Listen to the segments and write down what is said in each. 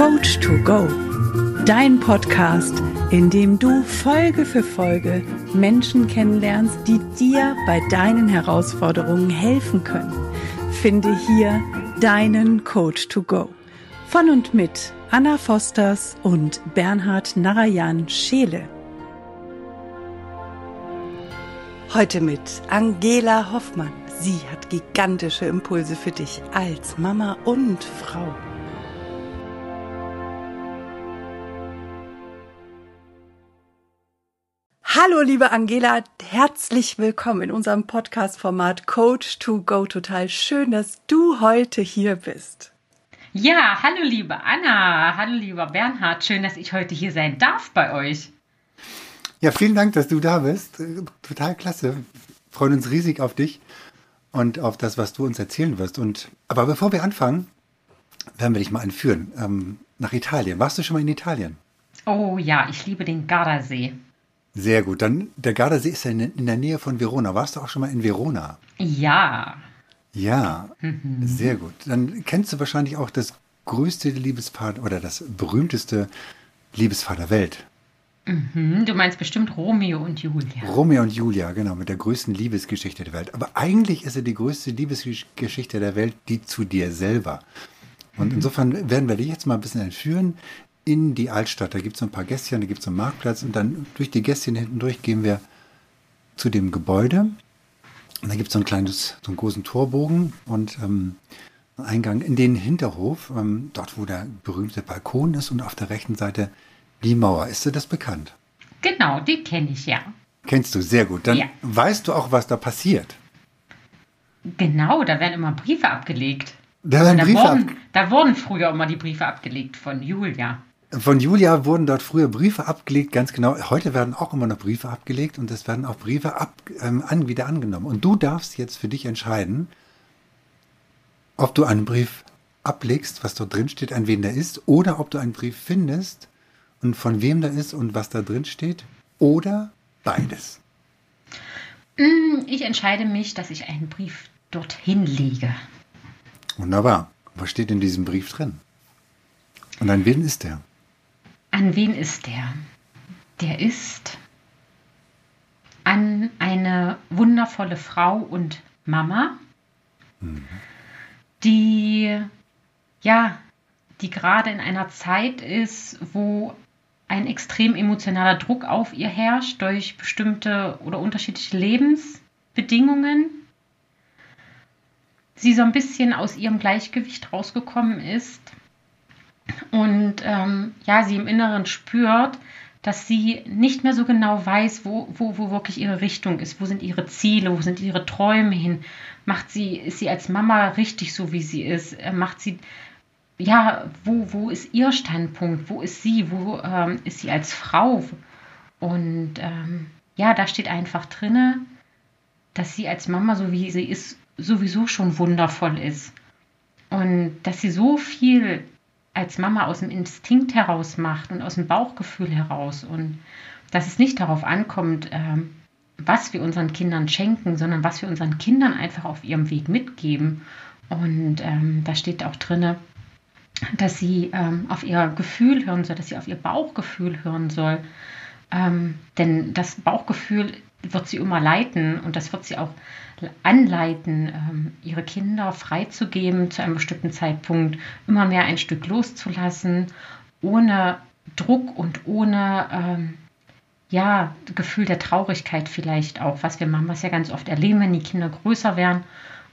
Coach to Go, dein Podcast, in dem du Folge für Folge Menschen kennenlernst, die dir bei deinen Herausforderungen helfen können. Finde hier deinen Coach to Go. Von und mit Anna Fosters und Bernhard Narayan Scheele. Heute mit Angela Hoffmann. Sie hat gigantische Impulse für dich als Mama und Frau. Hallo, liebe Angela, herzlich willkommen in unserem Podcast-Format Coach to Go. Total schön, dass du heute hier bist. Ja, hallo, liebe Anna, hallo, lieber Bernhard, schön, dass ich heute hier sein darf bei euch. Ja, vielen Dank, dass du da bist. Total klasse. freuen uns riesig auf dich und auf das, was du uns erzählen wirst. Und aber bevor wir anfangen, werden wir dich mal entführen ähm, nach Italien. Warst du schon mal in Italien? Oh ja, ich liebe den Gardasee. Sehr gut. Dann der Gardasee ist ja in, der Nähe von Verona. Warst du auch schon mal in Verona? Ja. Ja, mhm. sehr gut. Dann kennst du wahrscheinlich auch das größte Liebespaar oder das berühmteste Liebespaar der Welt. Mhm, du meinst bestimmt Romeo und Julia. Romeo und Julia, genau, mit der größten Liebesgeschichte der Welt. Aber eigentlich ist ja die größte Liebesgeschichte der Welt die zu dir selber. Und mhm. insofern werden wir dich jetzt mal ein bisschen entführen in die Altstadt. Da gibt es so ein paar Gästchen, da gibt es einen Marktplatz und dann durch die Gästchen hinten durch gehen wir zu dem Gebäude. Und da gibt es so ein kleines, so einen großen Torbogen und ähm, einen Eingang in den Hinterhof, ähm, dort wo der berühmte Balkon ist und auf der rechten Seite die Mauer, ist dir das bekannt? Genau, die kenne ich ja. Kennst du, sehr gut. Dann ja. weißt du auch, was da passiert. Genau, da werden immer Briefe abgelegt. Da, werden Briefe wurden, ab da wurden früher immer die Briefe abgelegt von Julia. Von Julia wurden dort früher Briefe abgelegt, ganz genau. Heute werden auch immer noch Briefe abgelegt und es werden auch Briefe ab, ähm, an, wieder angenommen. Und du darfst jetzt für dich entscheiden, ob du einen Brief ablegst, was dort drin steht, an wen der ist, oder ob du einen Brief findest, und von wem der ist und was da drin steht? Oder beides? Mm, ich entscheide mich, dass ich einen Brief dorthin lege. Wunderbar. Was steht in diesem Brief drin? Und an wen ist der? An wen ist der? Der ist an eine wundervolle Frau und Mama, die ja, die gerade in einer Zeit ist, wo ein extrem emotionaler Druck auf ihr herrscht durch bestimmte oder unterschiedliche Lebensbedingungen. Sie so ein bisschen aus ihrem Gleichgewicht rausgekommen ist und ähm, ja, sie im Inneren spürt, dass sie nicht mehr so genau weiß, wo, wo, wo wirklich ihre Richtung ist, wo sind ihre Ziele, wo sind ihre Träume hin. Macht sie, ist sie als Mama richtig so, wie sie ist? Äh, macht sie ja, wo, wo ist ihr Standpunkt? Wo ist sie? Wo ähm, ist sie als Frau? Und ähm, ja, da steht einfach drinne, dass sie als Mama, so wie sie ist, sowieso schon wundervoll ist. Und dass sie so viel als Mama aus dem Instinkt heraus macht und aus dem Bauchgefühl heraus. Und dass es nicht darauf ankommt, ähm, was wir unseren Kindern schenken, sondern was wir unseren Kindern einfach auf ihrem Weg mitgeben. Und ähm, da steht auch drinne, dass sie ähm, auf ihr Gefühl hören soll, dass sie auf ihr Bauchgefühl hören soll. Ähm, denn das Bauchgefühl wird sie immer leiten und das wird sie auch anleiten, ähm, ihre Kinder freizugeben zu einem bestimmten Zeitpunkt, immer mehr ein Stück loszulassen, ohne Druck und ohne ähm, ja, Gefühl der Traurigkeit vielleicht auch, was wir Mamas ja ganz oft erleben, wenn die Kinder größer werden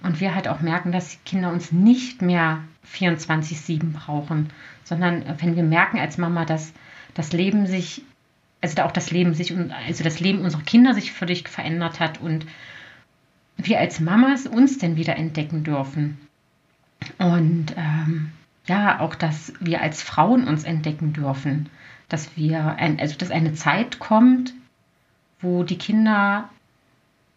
und wir halt auch merken, dass die Kinder uns nicht mehr 24-7 brauchen, sondern wenn wir merken als Mama, dass das Leben sich, also auch das Leben sich, also das Leben unserer Kinder sich völlig verändert hat und wir als Mamas uns denn wieder entdecken dürfen. Und ähm, ja, auch, dass wir als Frauen uns entdecken dürfen, dass wir, ein, also dass eine Zeit kommt, wo die Kinder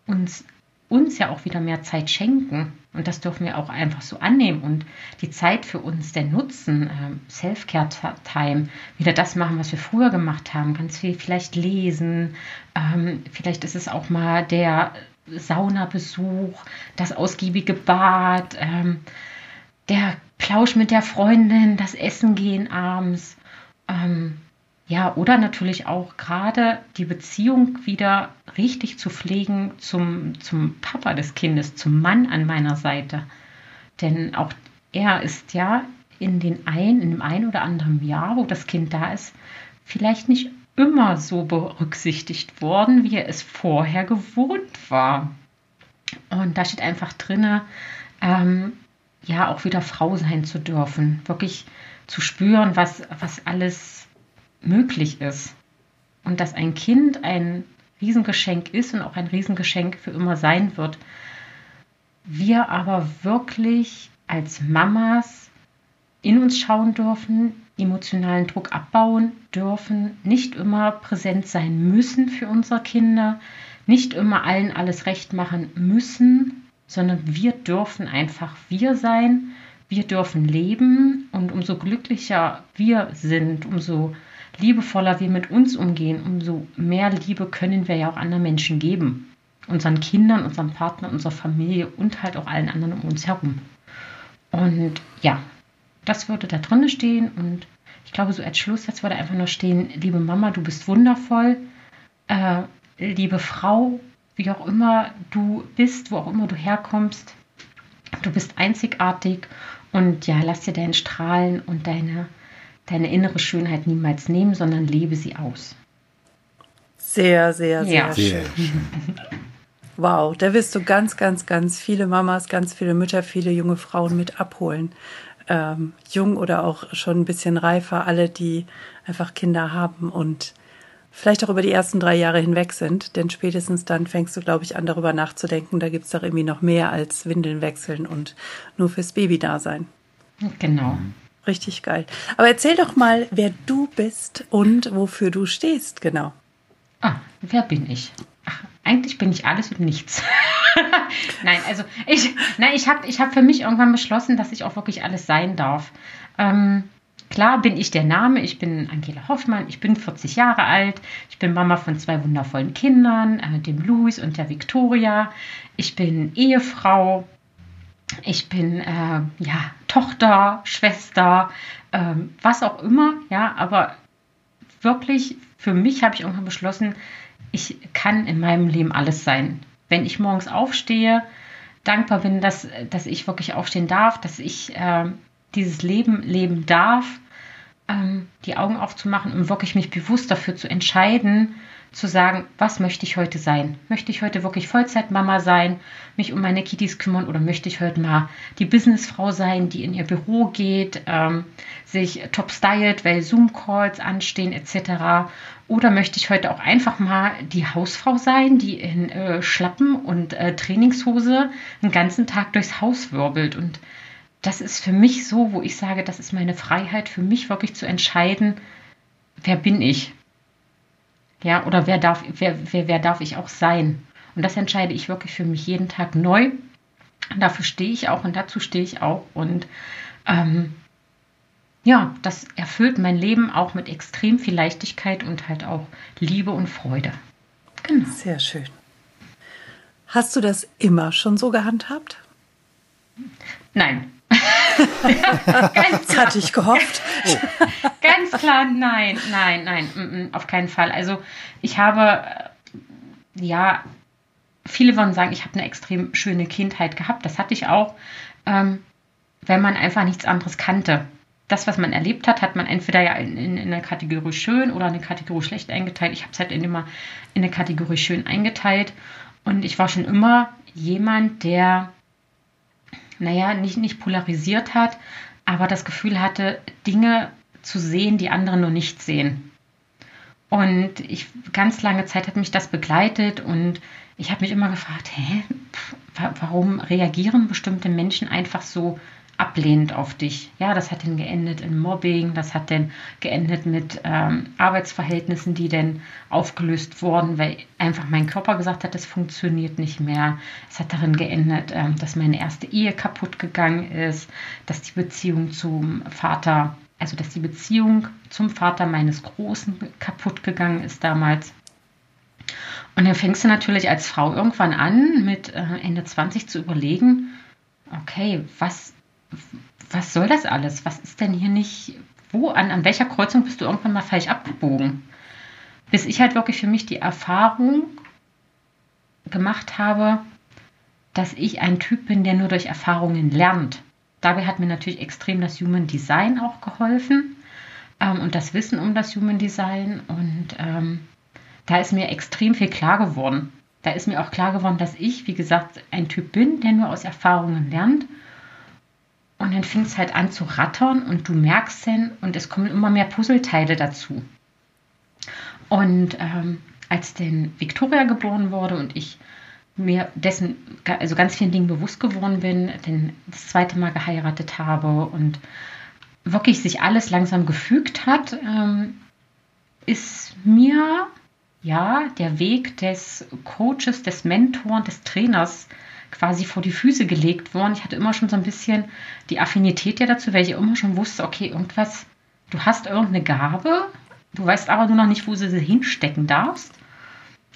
uns uns ja auch wieder mehr Zeit schenken. Und das dürfen wir auch einfach so annehmen und die Zeit für uns denn nutzen. Ähm, Self-Care-Time, wieder das machen, was wir früher gemacht haben. Ganz viel vielleicht lesen. Ähm, vielleicht ist es auch mal der Saunabesuch, das ausgiebige Bad, ähm, der Plausch mit der Freundin, das Essen gehen abends. Ähm, ja, oder natürlich auch gerade die Beziehung wieder richtig zu pflegen zum, zum Papa des Kindes, zum Mann an meiner Seite. Denn auch er ist ja in, den ein, in dem einen oder anderen Jahr, wo das Kind da ist, vielleicht nicht immer so berücksichtigt worden, wie er es vorher gewohnt war. Und da steht einfach drin, ähm, ja, auch wieder Frau sein zu dürfen, wirklich zu spüren, was, was alles möglich ist. Und dass ein Kind ein Riesengeschenk ist und auch ein Riesengeschenk für immer sein wird. Wir aber wirklich als Mamas in uns schauen dürfen, emotionalen Druck abbauen dürfen, nicht immer präsent sein müssen für unsere Kinder, nicht immer allen alles recht machen müssen, sondern wir dürfen einfach wir sein, wir dürfen leben und umso glücklicher wir sind, umso liebevoller wir mit uns umgehen, umso mehr Liebe können wir ja auch anderen Menschen geben. Unseren Kindern, unserem Partner, unserer Familie und halt auch allen anderen um uns herum. Und ja, das würde da drin stehen und ich glaube, so als Schlusssatz würde einfach nur stehen, liebe Mama, du bist wundervoll, äh, liebe Frau, wie auch immer du bist, wo auch immer du herkommst, du bist einzigartig und ja, lass dir deinen Strahlen und deine, deine innere Schönheit niemals nehmen, sondern lebe sie aus. Sehr, sehr, sehr, Ja. Sehr schön. schön. Wow, da wirst du ganz, ganz, ganz viele Mamas, ganz viele Mütter, viele junge Frauen mit abholen. Ähm, jung oder auch schon ein bisschen reifer, alle, die einfach Kinder haben und vielleicht auch über die ersten drei Jahre hinweg sind. Denn spätestens dann fängst du, glaube ich, an, darüber nachzudenken. Da gibt es doch irgendwie noch mehr als Windeln wechseln und nur fürs Baby da sein. Genau. Richtig geil. Aber erzähl doch mal, wer du bist und wofür du stehst, genau. Ah, wer bin ich? Eigentlich bin ich alles und nichts. nein, also ich, ich habe ich hab für mich irgendwann beschlossen, dass ich auch wirklich alles sein darf. Ähm, klar bin ich der Name, ich bin Angela Hoffmann, ich bin 40 Jahre alt, ich bin Mama von zwei wundervollen Kindern, äh, dem Luis und der Victoria. Ich bin Ehefrau, ich bin äh, ja Tochter, Schwester, ähm, was auch immer, ja, aber wirklich für mich habe ich irgendwann beschlossen, ich kann in meinem Leben alles sein. Wenn ich morgens aufstehe, dankbar bin, dass, dass ich wirklich aufstehen darf, dass ich äh, dieses Leben leben darf, ähm, die Augen aufzumachen und wirklich mich bewusst dafür zu entscheiden, zu sagen, was möchte ich heute sein? Möchte ich heute wirklich Vollzeitmama sein, mich um meine Kitties kümmern oder möchte ich heute mal die Businessfrau sein, die in ihr Büro geht, ähm, sich top stylt, weil Zoom-Calls anstehen etc. Oder möchte ich heute auch einfach mal die Hausfrau sein, die in äh, Schlappen und äh, Trainingshose den ganzen Tag durchs Haus wirbelt und das ist für mich so, wo ich sage, das ist meine Freiheit, für mich wirklich zu entscheiden, wer bin ich? Ja, oder wer darf, wer, wer, wer darf ich auch sein? Und das entscheide ich wirklich für mich jeden Tag neu. Und dafür stehe ich auch und dazu stehe ich auch. Und ähm, ja, das erfüllt mein Leben auch mit extrem viel Leichtigkeit und halt auch Liebe und Freude. Genau. Sehr schön. Hast du das immer schon so gehandhabt? Nein. Ganz Das hatte ich gehofft. Ganz klar, nein, nein, nein, mm, mm, auf keinen Fall. Also ich habe, äh, ja, viele wollen sagen, ich habe eine extrem schöne Kindheit gehabt. Das hatte ich auch, ähm, wenn man einfach nichts anderes kannte. Das, was man erlebt hat, hat man entweder ja in, in, in eine Kategorie schön oder eine Kategorie schlecht eingeteilt. Ich habe es halt in immer in eine Kategorie schön eingeteilt. Und ich war schon immer jemand, der naja, nicht, nicht polarisiert hat, aber das Gefühl hatte, Dinge zu sehen, die andere nur nicht sehen. Und ich, ganz lange Zeit hat mich das begleitet und ich habe mich immer gefragt, hä, warum reagieren bestimmte Menschen einfach so ablehnend auf dich? Ja, das hat dann geendet in Mobbing, das hat dann geendet mit ähm, Arbeitsverhältnissen, die dann aufgelöst wurden, weil einfach mein Körper gesagt hat, das funktioniert nicht mehr. Es hat darin geendet, ähm, dass meine erste Ehe kaputt gegangen ist, dass die Beziehung zum Vater, also dass die Beziehung zum Vater meines Großen kaputt gegangen ist damals. Und dann fängst du natürlich als Frau irgendwann an, mit äh, Ende 20 zu überlegen, okay, was, was soll das alles? Was ist denn hier nicht, wo, an, an welcher Kreuzung bist du irgendwann mal falsch abgebogen? Bis ich halt wirklich für mich die Erfahrung gemacht habe, dass ich ein Typ bin, der nur durch Erfahrungen lernt. Dabei hat mir natürlich extrem das Human Design auch geholfen ähm, und das Wissen um das Human Design. Und ähm, da ist mir extrem viel klar geworden. Da ist mir auch klar geworden, dass ich, wie gesagt, ein Typ bin, der nur aus Erfahrungen lernt. Und dann fing es halt an zu rattern und du merkst dann, und es kommen immer mehr Puzzleteile dazu. Und ähm, als denn Victoria geboren wurde und ich mir dessen, also ganz vielen Dingen bewusst geworden bin, denn das zweite Mal geheiratet habe und wirklich sich alles langsam gefügt hat, ähm, ist mir ja der Weg des Coaches, des Mentors, des Trainers quasi vor die Füße gelegt worden. Ich hatte immer schon so ein bisschen die Affinität ja dazu, weil ich immer schon wusste, okay, irgendwas, du hast irgendeine Gabe, du weißt aber nur noch nicht, wo du sie hinstecken darfst.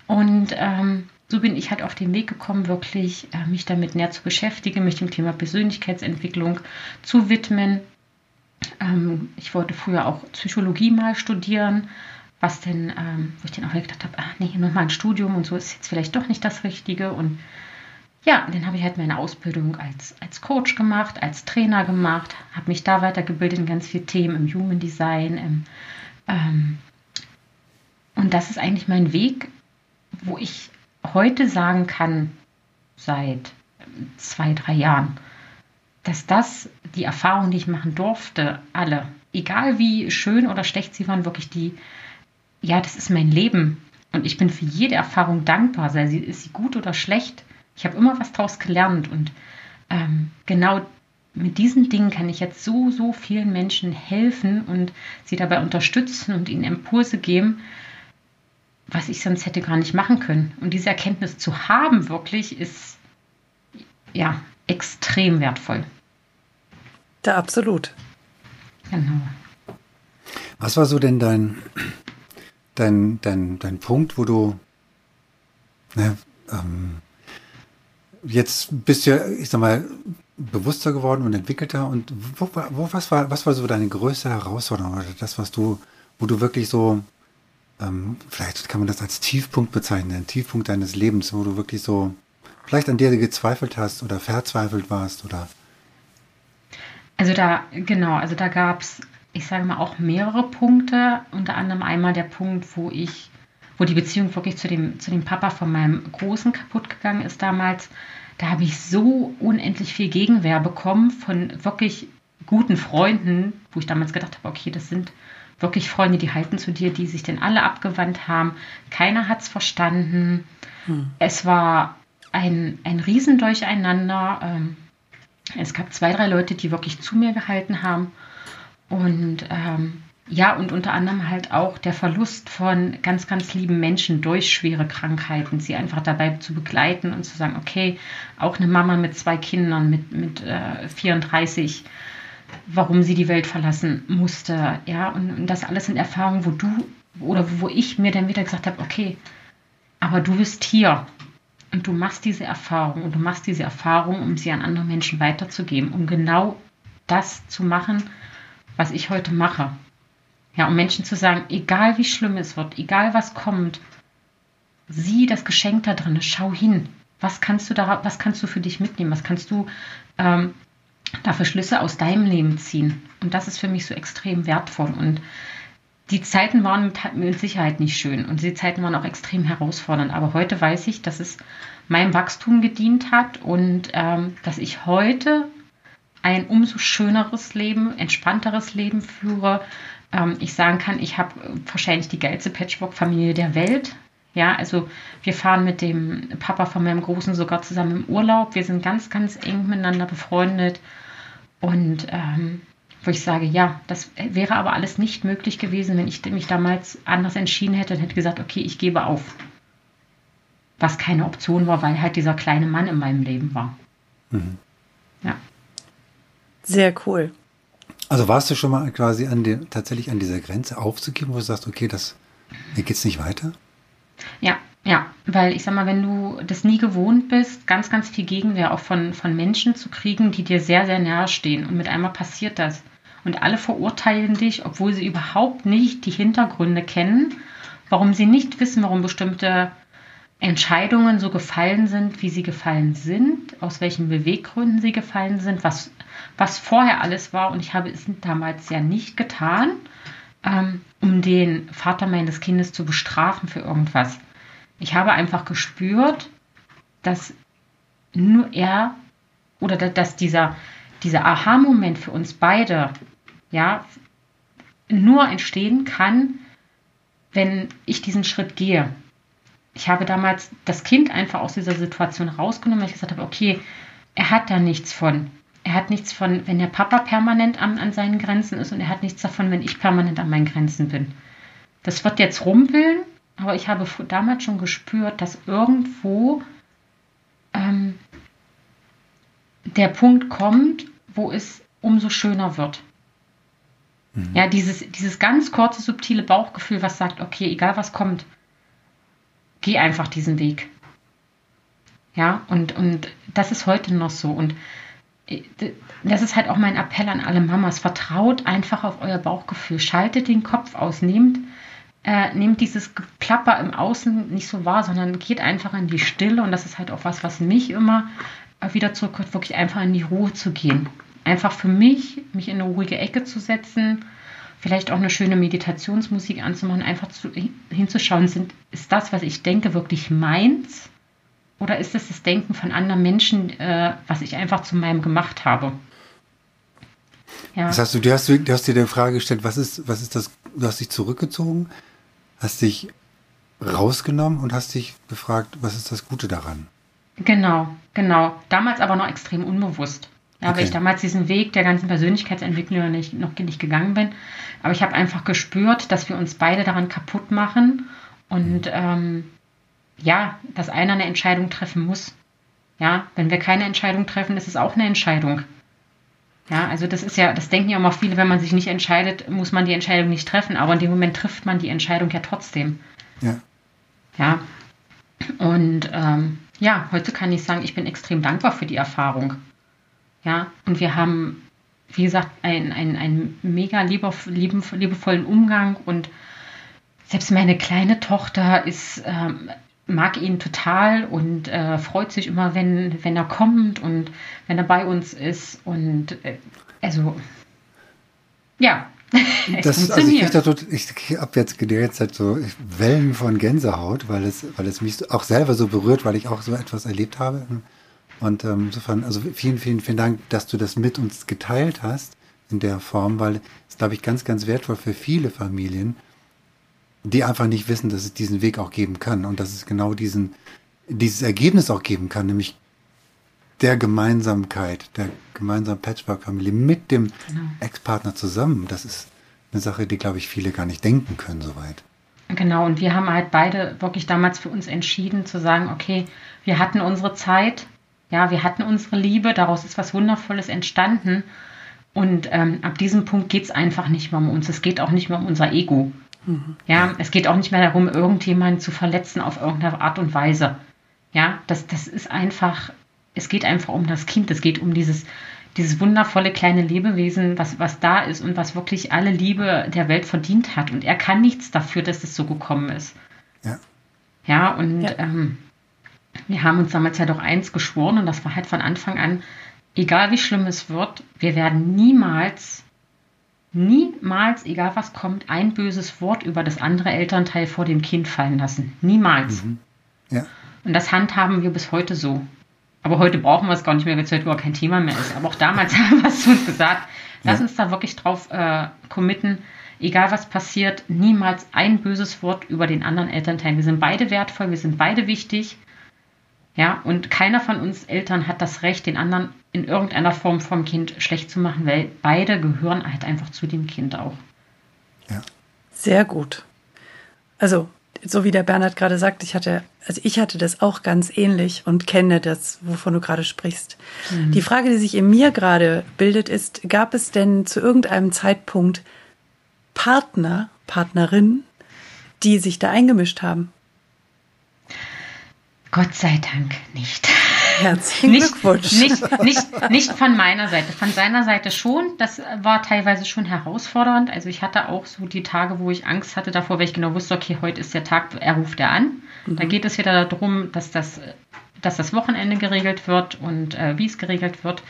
Und ähm, so bin ich halt auf den Weg gekommen, wirklich äh, mich damit näher zu beschäftigen, mich dem Thema Persönlichkeitsentwicklung zu widmen. Ähm, ich wollte früher auch Psychologie mal studieren, was denn, ähm, wo ich dann auch gedacht habe, ach nee, nochmal ein Studium und so ist jetzt vielleicht doch nicht das Richtige. Und ja, dann habe ich halt meine Ausbildung als, als Coach gemacht, als Trainer gemacht, habe mich da weitergebildet in ganz vielen Themen, im Human Design. Im, ähm, und das ist eigentlich mein Weg, wo ich heute sagen kann, seit zwei, drei Jahren, dass das die Erfahrung, die ich machen durfte, alle, egal wie schön oder schlecht sie waren, wirklich die, ja, das ist mein Leben. Und ich bin für jede Erfahrung dankbar, sei sie, ist sie gut oder schlecht. Ich habe immer was daraus gelernt und ähm, genau mit diesen Dingen kann ich jetzt so, so vielen Menschen helfen und sie dabei unterstützen und ihnen Impulse geben, was ich sonst hätte gar nicht machen können. Und diese Erkenntnis zu haben, wirklich, ist ja extrem wertvoll. Da absolut. Genau. Was war so denn dein, dein, dein, dein Punkt, wo du ne, ähm, jetzt bist du ja, ich sag mal, bewusster geworden und entwickelter und wo, wo, was war, was war so deine größte Herausforderung oder das, was du, wo du wirklich so ähm, vielleicht kann man das als Tiefpunkt bezeichnen, ein Tiefpunkt deines Lebens, wo du wirklich so vielleicht an dir gezweifelt hast oder verzweifelt warst oder? Also da, genau, also da gab es, ich sage mal, auch mehrere Punkte. Unter anderem einmal der Punkt, wo ich, wo die Beziehung wirklich zu dem, zu dem Papa von meinem Großen kaputt gegangen ist damals. Da habe ich so unendlich viel Gegenwehr bekommen von wirklich guten Freunden, wo ich damals gedacht habe, okay, das sind wirklich Freunde, die halten zu dir, die sich denn alle abgewandt haben. Keiner hat es verstanden. Hm. Es war ein, ein Riesendurcheinander. Ähm, es gab zwei, drei Leute, die wirklich zu mir gehalten haben. Und ähm, ja, und unter anderem halt auch der Verlust von ganz, ganz lieben Menschen durch schwere Krankheiten, sie einfach dabei zu begleiten und zu sagen, okay, auch eine Mama mit zwei Kindern, mit, mit äh, 34, warum sie die Welt verlassen musste. Ja, und, und das alles sind Erfahrungen, wo du oder wo ich mir dann wieder gesagt habe, okay, aber du bist hier und du machst diese Erfahrung und du machst diese Erfahrung, um sie an andere Menschen weiterzugeben, um genau das zu machen, was ich heute mache. Ja, um Menschen zu sagen, egal wie schlimm es wird, egal was kommt, sieh das Geschenk da drin, schau hin. Was kannst du da, was kannst du für dich mitnehmen? Was kannst du ähm, dafür Schlüsse aus deinem Leben ziehen. Und das ist für mich so extrem wertvoll. Und die Zeiten waren mit, Sicherheit nicht schön und die Zeiten waren auch extrem herausfordernd. Aber heute weiß ich, dass es meinem Wachstum gedient hat und ähm, dass ich heute ein umso schöneres Leben, entspannteres Leben führe. Ähm, ich sagen kann, ich habe wahrscheinlich die geilste Patchwork-Familie der Welt. Ja, also wir fahren mit dem Papa von meinem Großen sogar zusammen im Urlaub. Wir sind ganz, ganz eng miteinander befreundet. Und ähm, wo ich sage, ja, das wäre aber alles nicht möglich gewesen, wenn ich mich damals anders entschieden hätte und hätte gesagt, okay, ich gebe auf. Was keine Option war, weil halt dieser kleine Mann in meinem Leben war. Mhm. Ja. Sehr cool. Also warst du schon mal quasi an den, tatsächlich an dieser Grenze aufzugeben, wo du sagst, okay, das, hier geht's nicht weiter? Ja, Ja, weil ich sag mal, wenn du das nie gewohnt bist, ganz, ganz viel Gegenwehr auch von, von Menschen zu kriegen, die dir sehr, sehr nahe stehen und mit einmal passiert das. Und alle verurteilen dich, obwohl sie überhaupt nicht die Hintergründe kennen, warum sie nicht wissen, warum bestimmte Entscheidungen so gefallen sind, wie sie gefallen sind, aus welchen Beweggründen sie gefallen sind, was, was vorher alles war. Und ich habe es damals ja nicht getan, ähm, um den Vater meines Kindes zu bestrafen für irgendwas. Ich habe einfach gespürt, dass nur er oder dass dieser, dieser Aha-Moment für uns beide ja nur entstehen kann, wenn ich diesen Schritt gehe. Ich habe damals das Kind einfach aus dieser Situation rausgenommen, weil ich gesagt habe, okay, er hat da nichts von. Er hat nichts von, wenn der Papa permanent an, an seinen Grenzen ist und er hat nichts davon, wenn ich permanent an meinen Grenzen bin. Das wird jetzt rumpeln, aber ich habe damals schon gespürt, dass irgendwo ähm, der Punkt kommt, wo es umso schöner wird. Mhm. Ja, dieses, dieses ganz kurze, subtile Bauchgefühl, was sagt, okay, egal was kommt, geh einfach diesen Weg. Ja, und, und das ist heute noch so. Und das ist halt auch mein Appell an alle Mamas. Vertraut einfach auf euer Bauchgefühl. Schaltet den Kopf aus. Nehmt, äh, nehmt dieses Geplapper im Außen nicht so wahr, sondern geht einfach in die Stille. Und das ist halt auch was, was mich immer wieder zurückkommt, wirklich einfach in die Ruhe zu gehen. Einfach für mich, mich in eine ruhige Ecke zu setzen, vielleicht auch eine schöne Meditationsmusik anzumachen, einfach zu, hinzuschauen, sind, ist das, was ich denke, wirklich meins? Oder ist es das Denken von anderen Menschen, äh, was ich einfach zu meinem gemacht habe? Ja. Das heißt, du, du, hast, du hast dir die Frage gestellt, was ist, was ist das, du hast dich zurückgezogen, hast dich rausgenommen und hast dich gefragt, was ist das Gute daran? Genau, genau. Damals aber noch extrem unbewusst. Ja, okay. weil ich damals diesen Weg der ganzen Persönlichkeitsentwicklung nicht, noch nicht gegangen bin. Aber ich habe einfach gespürt, dass wir uns beide daran kaputt machen und ähm, ja, dass einer eine Entscheidung treffen muss. Ja, wenn wir keine Entscheidung treffen, ist es auch eine Entscheidung. Ja, also das ist ja, das denken ja immer viele, wenn man sich nicht entscheidet, muss man die Entscheidung nicht treffen, aber in dem Moment trifft man die Entscheidung ja trotzdem. Ja. Ja. Und ähm, ja, heute kann ich sagen, ich bin extrem dankbar für die Erfahrung. Ja, und wir haben, wie gesagt, einen, einen mega liebevollen Umgang und selbst meine kleine Tochter ist, ähm, mag ihn total und äh, freut sich immer, wenn, wenn er kommt und wenn er bei uns ist. Und äh, also, ja. das, also ich, da, ich habe jetzt ganze Zeit so Wellen von Gänsehaut, weil es, weil es mich auch selber so berührt, weil ich auch so etwas erlebt habe und ähm, insofern, also vielen, vielen, vielen Dank, dass du das mit uns geteilt hast in der Form, weil es, glaube ich, ganz, ganz wertvoll für viele Familien, die einfach nicht wissen, dass es diesen Weg auch geben kann und dass es genau diesen, dieses Ergebnis auch geben kann, nämlich der Gemeinsamkeit, der gemeinsamen Patchwork-Familie mit dem genau. Ex-Partner zusammen. Das ist eine Sache, die, glaube ich, viele gar nicht denken können soweit. Genau, und wir haben halt beide wirklich damals für uns entschieden zu sagen, okay, wir hatten unsere Zeit, ja, wir hatten unsere Liebe, daraus ist was Wundervolles entstanden. Und ähm, ab diesem Punkt geht es einfach nicht mehr um uns. Es geht auch nicht mehr um unser Ego. Mhm. Ja, es geht auch nicht mehr darum, irgendjemanden zu verletzen auf irgendeine Art und Weise. Ja, das, das ist einfach, es geht einfach um das Kind. Es geht um dieses, dieses wundervolle kleine Lebewesen, was, was da ist und was wirklich alle Liebe der Welt verdient hat. Und er kann nichts dafür, dass es so gekommen ist. Ja. Ja, und ja. Ähm, wir haben uns damals ja doch eins geschworen und das war halt von Anfang an, egal wie schlimm es wird, wir werden niemals, niemals, egal was kommt, ein böses Wort über das andere Elternteil vor dem Kind fallen lassen. Niemals. Mhm. Ja. Und das handhaben wir bis heute so. Aber heute brauchen wir es gar nicht mehr, weil es heute überhaupt kein Thema mehr ist. Aber auch damals haben wir es zu uns gesagt. Lass ja. uns da wirklich drauf äh, committen, egal was passiert, niemals ein böses Wort über den anderen Elternteil. Wir sind beide wertvoll, wir sind beide wichtig. Ja, und keiner von uns Eltern hat das Recht, den anderen in irgendeiner Form vom Kind schlecht zu machen, weil beide gehören halt einfach zu dem Kind auch. Ja. Sehr gut. Also, so wie der Bernhard gerade sagt, ich hatte, also ich hatte das auch ganz ähnlich und kenne das, wovon du gerade sprichst. Mhm. Die Frage, die sich in mir gerade bildet, ist, gab es denn zu irgendeinem Zeitpunkt Partner, Partnerinnen, die sich da eingemischt haben? Gott sei Dank nicht. Herzlichen nicht, Glückwunsch. Nicht, nicht, nicht von meiner Seite, von seiner Seite schon. Das war teilweise schon herausfordernd. Also ich hatte auch so die Tage, wo ich Angst hatte davor, weil ich genau wusste, okay, heute ist der Tag, er ruft er an. Mhm. Da geht es wieder darum, dass das, dass das Wochenende geregelt wird und äh, wie es geregelt wird.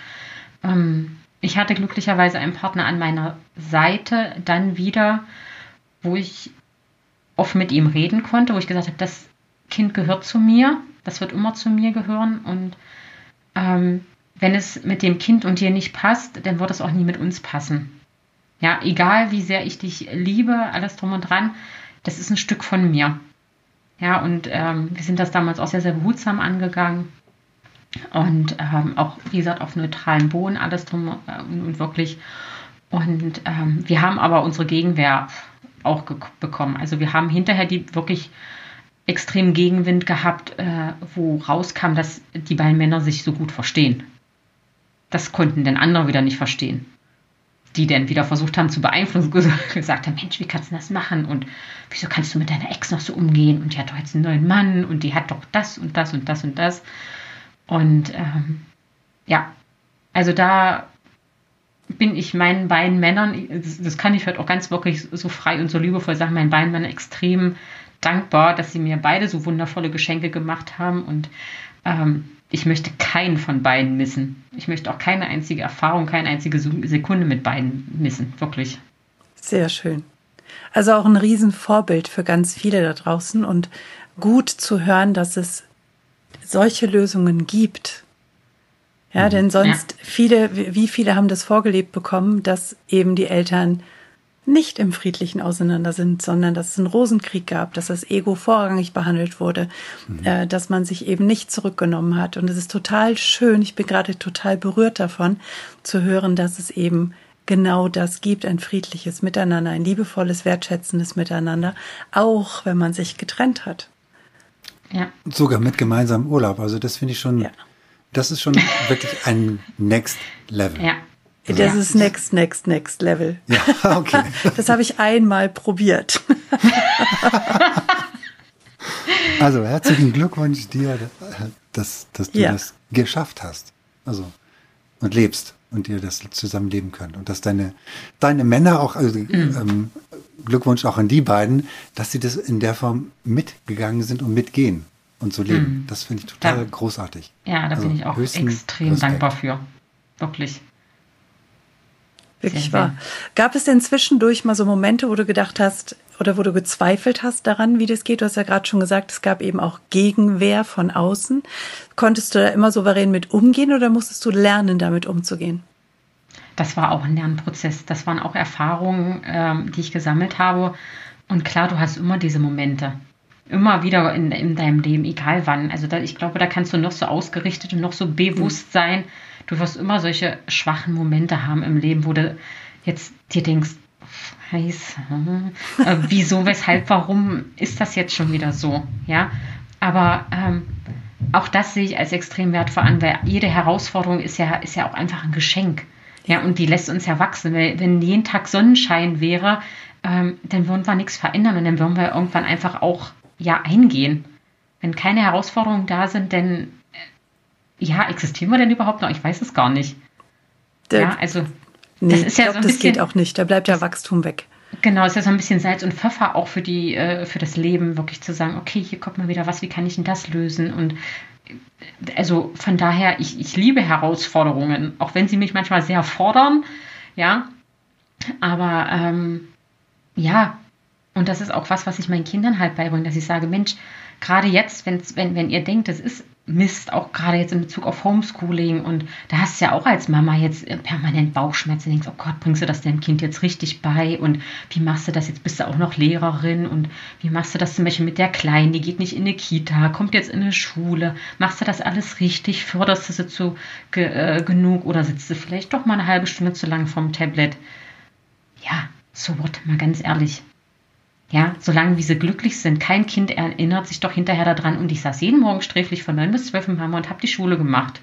Ähm, ich hatte glücklicherweise einen Partner an meiner Seite dann wieder, wo ich oft mit ihm reden konnte, wo ich gesagt habe, das Kind gehört zu mir, das wird immer zu mir gehören und ähm, wenn es mit dem Kind und dir nicht passt, dann wird es auch nie mit uns passen. Ja, egal wie sehr ich dich liebe, alles drum und dran, das ist ein Stück von mir. Ja, und ähm, wir sind das damals auch sehr, sehr behutsam angegangen. Und ähm, auch, wie gesagt, auf neutralem Boden, alles drum äh, und wirklich. Und ähm, wir haben aber unsere Gegenwehr auch bekommen. Also wir haben hinterher die wirklich extrem Gegenwind gehabt, äh, wo rauskam, dass die beiden Männer sich so gut verstehen. Das konnten denn andere wieder nicht verstehen. Die dann wieder versucht haben zu beeinflussen, gesagt haben, Mensch, wie kannst du das machen? Und wieso kannst du mit deiner Ex noch so umgehen? Und die hat doch jetzt einen neuen Mann und die hat doch das und das und das und das. Und ähm, ja, also da bin ich meinen beiden Männern, das kann ich heute auch ganz wirklich so frei und so liebevoll sagen, meinen beiden Männern extrem dankbar, dass sie mir beide so wundervolle Geschenke gemacht haben und ähm, ich möchte keinen von beiden missen. Ich möchte auch keine einzige Erfahrung, keine einzige Sekunde mit beiden missen, wirklich. Sehr schön. Also auch ein Riesenvorbild für ganz viele da draußen und gut zu hören, dass es solche Lösungen gibt. Ja, mhm. denn sonst ja. viele, wie viele haben das vorgelebt bekommen, dass eben die Eltern nicht im friedlichen Auseinander sind, sondern dass es einen Rosenkrieg gab, dass das Ego vorrangig behandelt wurde, mhm. äh, dass man sich eben nicht zurückgenommen hat. Und es ist total schön, ich bin gerade total berührt davon, zu hören, dass es eben genau das gibt, ein friedliches Miteinander, ein liebevolles, wertschätzendes Miteinander, auch wenn man sich getrennt hat. Ja. Sogar mit gemeinsamem Urlaub. Also das finde ich schon, ja. das ist schon wirklich ein Next Level. Ja. Das ist next, next, next Level. Ja, okay. Das habe ich einmal probiert. Also herzlichen Glückwunsch dir, dass, dass du ja. das geschafft hast. Also und lebst und ihr das zusammen leben könnt. Und dass deine, deine Männer auch, also mhm. ähm, Glückwunsch auch an die beiden, dass sie das in der Form mitgegangen sind und mitgehen und so leben. Mhm. Das finde ich total da, großartig. Ja, da also bin ich auch extrem Respekt. dankbar für. Wirklich. Wirklich wahr. Gab es denn zwischendurch mal so Momente, wo du gedacht hast oder wo du gezweifelt hast daran, wie das geht? Du hast ja gerade schon gesagt, es gab eben auch Gegenwehr von außen. Konntest du da immer souverän mit umgehen oder musstest du lernen, damit umzugehen? Das war auch ein Lernprozess. Das waren auch Erfahrungen, ähm, die ich gesammelt habe. Und klar, du hast immer diese Momente. Immer wieder in, in deinem Leben, egal wann. Also da, ich glaube, da kannst du noch so ausgerichtet und noch so bewusst mhm. Du wirst immer solche schwachen Momente haben im Leben, wo du jetzt dir denkst, heiß, äh, wieso, weshalb, warum ist das jetzt schon wieder so? Ja, aber ähm, auch das sehe ich als extrem wertvoll an, weil jede Herausforderung ist ja, ist ja auch einfach ein Geschenk. Ja, und die lässt uns ja wachsen. Weil, wenn jeden Tag Sonnenschein wäre, ähm, dann würden wir nichts verändern und dann würden wir irgendwann einfach auch ja eingehen. Wenn keine Herausforderungen da sind, dann ja, existieren wir denn überhaupt noch? Ich weiß es gar nicht. Der, ja, also nee, das ist ja glaub, so ein bisschen, das geht auch nicht. Da bleibt ja Wachstum weg. Genau, es ist ja so ein bisschen Salz und Pfeffer auch für die, äh, für das Leben, wirklich zu sagen, okay, hier kommt mal wieder was, wie kann ich denn das lösen? Und äh, also von daher, ich, ich liebe Herausforderungen, auch wenn sie mich manchmal sehr fordern, ja. Aber ähm, ja, und das ist auch was, was ich meinen Kindern halt beibringe, dass ich sage, Mensch, gerade jetzt, wenn, wenn ihr denkt, es ist Mist, auch gerade jetzt in Bezug auf Homeschooling. Und da hast du ja auch als Mama jetzt permanent Bauchschmerzen. Denkst, oh Gott, bringst du das deinem Kind jetzt richtig bei? Und wie machst du das? Jetzt bist du auch noch Lehrerin. Und wie machst du das zum Beispiel mit der Kleinen? Die geht nicht in eine Kita, kommt jetzt in eine Schule. Machst du das alles richtig? Förderst du sie zu ge, äh, genug? Oder sitzt du vielleicht doch mal eine halbe Stunde zu lang vom Tablet? Ja, so what, mal ganz ehrlich. Ja, solange wie sie glücklich sind. Kein Kind erinnert sich doch hinterher daran. Und ich saß jeden Morgen sträflich von 9 bis 12 im Hammer und habe die Schule gemacht.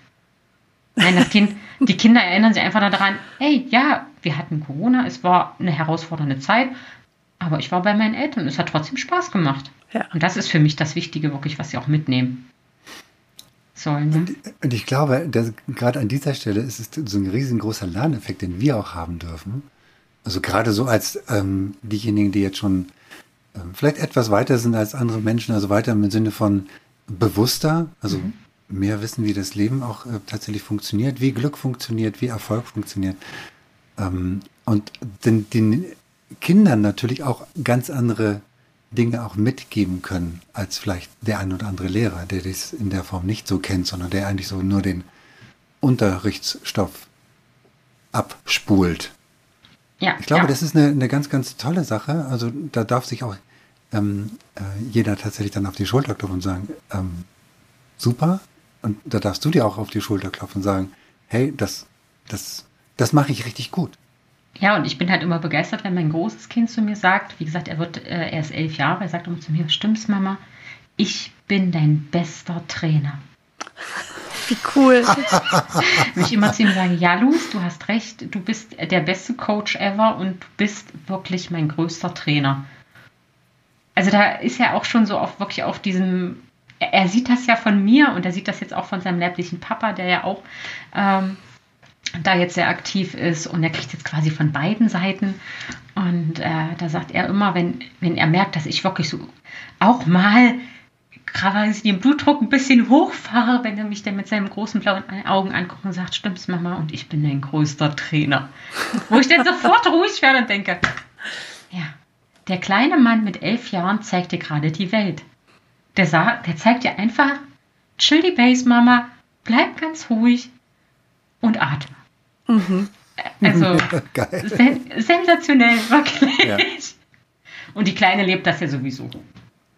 Nein, das Kind, die Kinder erinnern sich einfach daran, hey, ja, wir hatten Corona, es war eine herausfordernde Zeit, aber ich war bei meinen Eltern und es hat trotzdem Spaß gemacht. Ja. Und das ist für mich das Wichtige, wirklich, was sie auch mitnehmen. sollen. Ne? Und, und, ich glaube, dass gerade an dieser Stelle ist es so ein riesengroßer Lerneffekt, den wir auch haben dürfen. Also gerade so als ähm, diejenigen, die jetzt schon vielleicht etwas weiter sind als andere Menschen, also weiter im Sinne von bewusster, also mhm. mehr wissen, wie das Leben auch äh, tatsächlich funktioniert, wie Glück funktioniert, wie Erfolg funktioniert. Ähm, und den, den Kindern natürlich auch ganz andere Dinge auch mitgeben können, als vielleicht der ein oder andere Lehrer, der das in der Form nicht so kennt, sondern der eigentlich so nur den Unterrichtsstoff abspult. Ja, ich glaube, ja. das ist eine, eine ganz, ganz tolle Sache. Also da darf sich auch ähm, äh, jeder tatsächlich dann auf die Schulter klopfen und sagen, ähm, super. Und da darfst du dir auch auf die Schulter klopfen und sagen, hey, das, das, das mache ich richtig gut. Ja, und ich bin halt immer begeistert, wenn mein großes Kind zu mir sagt, wie gesagt, er wird, äh, er ist elf Jahre, er sagt immer zu mir, stimmt's, Mama, ich bin dein bester Trainer. Wie cool. Würde ich immer zu ihm sagen, ja, Luis, du hast recht, du bist der beste Coach ever und du bist wirklich mein größter Trainer. Also da ist er auch schon so auf wirklich auf diesem, er, sieht das ja von mir und er sieht das jetzt auch von seinem leiblichen Papa, der ja auch ähm, da jetzt sehr aktiv ist und er kriegt jetzt quasi von beiden Seiten. Und äh, da sagt er immer, wenn, wenn er merkt, dass ich wirklich so auch mal quasi den Blutdruck ein bisschen hochfahre, wenn er mich dann mit seinen großen blauen Augen anguckt und sagt, stimmt's Mama und ich bin dein größter Trainer. Wo ich dann sofort ruhig werde und denke, ja, der kleine Mann mit elf Jahren zeigt dir gerade die Welt. Der, sagt, der zeigt dir einfach, chill die Base, Mama, bleib ganz ruhig und atme. Mhm. Also sen sensationell, wirklich. Ja. Und die Kleine lebt das ja sowieso.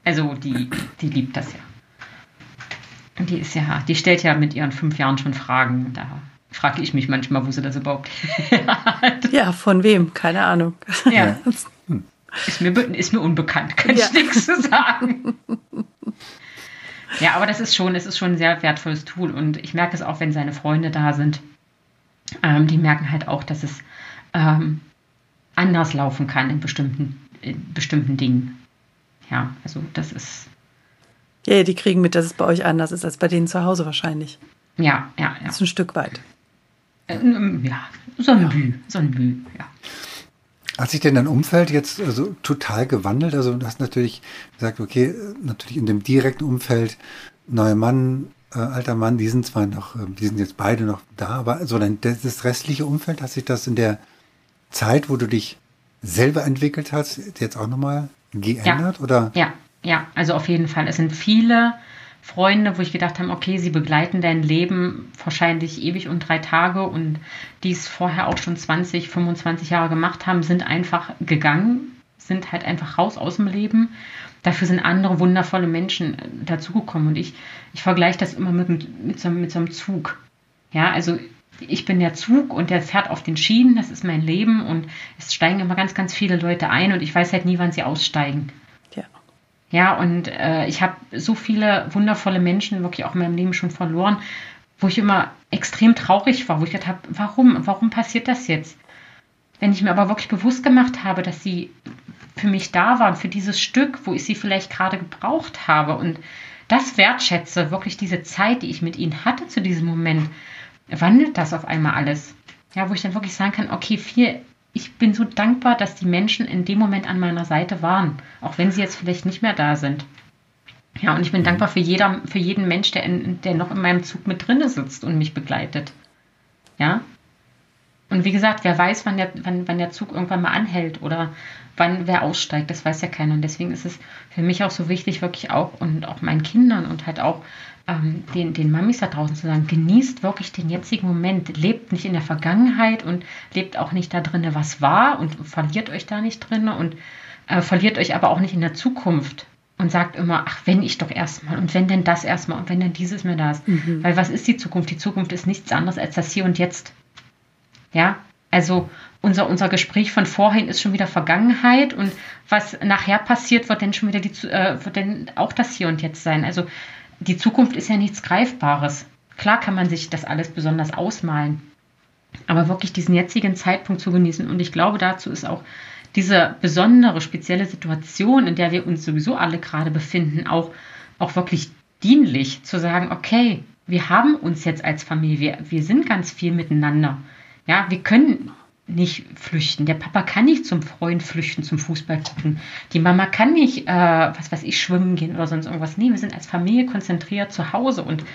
Also die, die liebt das ja. Und die ist ja, die stellt ja mit ihren fünf Jahren schon Fragen. Da frage ich mich manchmal, wo sie das überhaupt hat. Ja, von wem? Keine Ahnung. Ja. Ist mir, ist mir unbekannt, kann ja. ich nichts zu sagen. Ja, aber das ist schon, es ist schon ein sehr wertvolles Tool und ich merke es auch, wenn seine Freunde da sind ähm, die merken halt auch, dass es ähm, anders laufen kann in bestimmten, in bestimmten Dingen. Ja, also das ist. Ja, die kriegen mit, dass es bei euch anders ist als bei denen zu Hause wahrscheinlich. Ja, ja, ja. Das ist ein Stück weit. Äh, ja, so ein ja. Mühe, so ein Mühe, ja. Hat sich denn dein Umfeld jetzt also total gewandelt? Also du hast natürlich gesagt, okay, natürlich in dem direkten Umfeld, neuer Mann, äh, alter Mann, die sind zwar noch, äh, die sind jetzt beide noch da, aber so dein, das restliche Umfeld, hat sich das in der Zeit, wo du dich selber entwickelt hast, jetzt auch nochmal geändert? Ja. Oder? ja, ja, also auf jeden Fall. Es sind viele Freunde, wo ich gedacht habe, okay, sie begleiten dein Leben wahrscheinlich ewig und drei Tage und die es vorher auch schon 20, 25 Jahre gemacht haben, sind einfach gegangen, sind halt einfach raus aus dem Leben dafür sind andere wundervolle Menschen äh, dazugekommen. Und ich, ich vergleiche das immer mit, mit, so, mit so einem Zug. Ja, also ich bin der Zug und der fährt auf den Schienen, das ist mein Leben und es steigen immer ganz, ganz viele Leute ein und ich weiß halt nie, wann sie aussteigen. Ja. Ja, und äh, ich habe so viele wundervolle Menschen wirklich auch in meinem Leben schon verloren, wo ich immer extrem traurig war, wo ich gedacht habe, warum, warum passiert das jetzt? Wenn ich mir aber wirklich bewusst gemacht habe, dass sie für mich da waren, für dieses Stück, wo ich sie vielleicht gerade gebraucht habe und das wertschätze, wirklich diese Zeit, die ich mit ihnen hatte zu diesem Moment, wandelt das auf einmal alles. Ja, wo ich dann wirklich sagen kann, okay, viel, ich bin so dankbar, dass die Menschen in dem Moment an meiner Seite waren, auch wenn sie jetzt vielleicht nicht mehr da sind. Ja, und ich bin dankbar für, jeder, für jeden Mensch, der, in, der noch in meinem Zug mit drinne sitzt und mich begleitet. Ja. Und wie gesagt, wer weiß, wann der, wann, wann der Zug irgendwann mal anhält oder wann wer aussteigt, das weiß ja keiner. Und deswegen ist es für mich auch so wichtig, wirklich auch und auch meinen Kindern und halt auch ähm, den, den Mamis da draußen zu sagen, genießt wirklich den jetzigen Moment, lebt nicht in der Vergangenheit und lebt auch nicht da drinne, was war und verliert euch da nicht drinne und äh, verliert euch aber auch nicht in der Zukunft und sagt immer, ach, wenn ich doch erstmal und wenn denn das erstmal und wenn denn dieses mir das. Mhm. Weil was ist die Zukunft? Die Zukunft ist nichts anderes als das Hier und Jetzt. Ja, also unser, unser Gespräch von vorhin ist schon wieder Vergangenheit und was nachher passiert, wird dann schon wieder die, äh, wird dann auch das Hier und Jetzt sein. Also die Zukunft ist ja nichts Greifbares. Klar kann man sich das alles besonders ausmalen, aber wirklich diesen jetzigen Zeitpunkt zu genießen. Und ich glaube, dazu ist auch diese besondere, spezielle Situation, in der wir uns sowieso alle gerade befinden, auch, auch wirklich dienlich zu sagen, okay, wir haben uns jetzt als Familie, wir, wir sind ganz viel miteinander. Ja, wir können nicht flüchten. Der Papa kann nicht zum Freund flüchten, zum Fußball gucken. Die Mama kann nicht, äh, was weiß ich, schwimmen gehen oder sonst irgendwas. Nee, wir sind als Familie konzentriert zu Hause und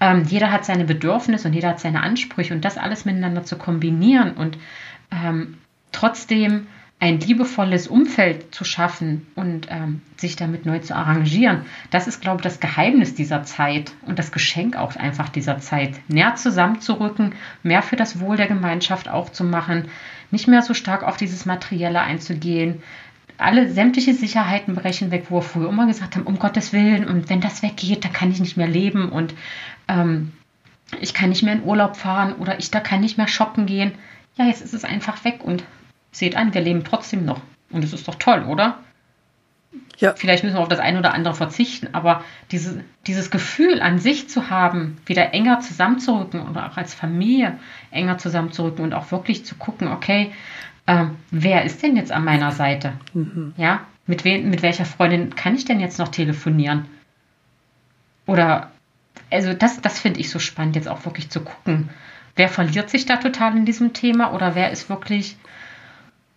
ähm, jeder hat seine Bedürfnisse und jeder hat seine Ansprüche und das alles miteinander zu kombinieren und ähm, trotzdem ein liebevolles Umfeld zu schaffen und ähm, sich damit neu zu arrangieren, das ist, glaube ich, das Geheimnis dieser Zeit und das Geschenk auch einfach dieser Zeit. Näher zusammenzurücken, mehr für das Wohl der Gemeinschaft auch zu machen, nicht mehr so stark auf dieses Materielle einzugehen. Alle sämtliche Sicherheiten brechen weg, wo wir früher immer gesagt haben, um Gottes Willen, und wenn das weggeht, dann kann ich nicht mehr leben und ähm, ich kann nicht mehr in Urlaub fahren oder ich da kann nicht mehr shoppen gehen. Ja, jetzt ist es einfach weg und seht an, wir leben trotzdem noch. Und es ist doch toll, oder? Ja. Vielleicht müssen wir auf das eine oder andere verzichten, aber diese, dieses Gefühl an sich zu haben, wieder enger zusammenzurücken oder auch als Familie enger zusammenzurücken und auch wirklich zu gucken, okay, äh, wer ist denn jetzt an meiner Seite? Mhm. Ja, mit, wem, mit welcher Freundin kann ich denn jetzt noch telefonieren? Oder, also das, das finde ich so spannend, jetzt auch wirklich zu gucken, wer verliert sich da total in diesem Thema oder wer ist wirklich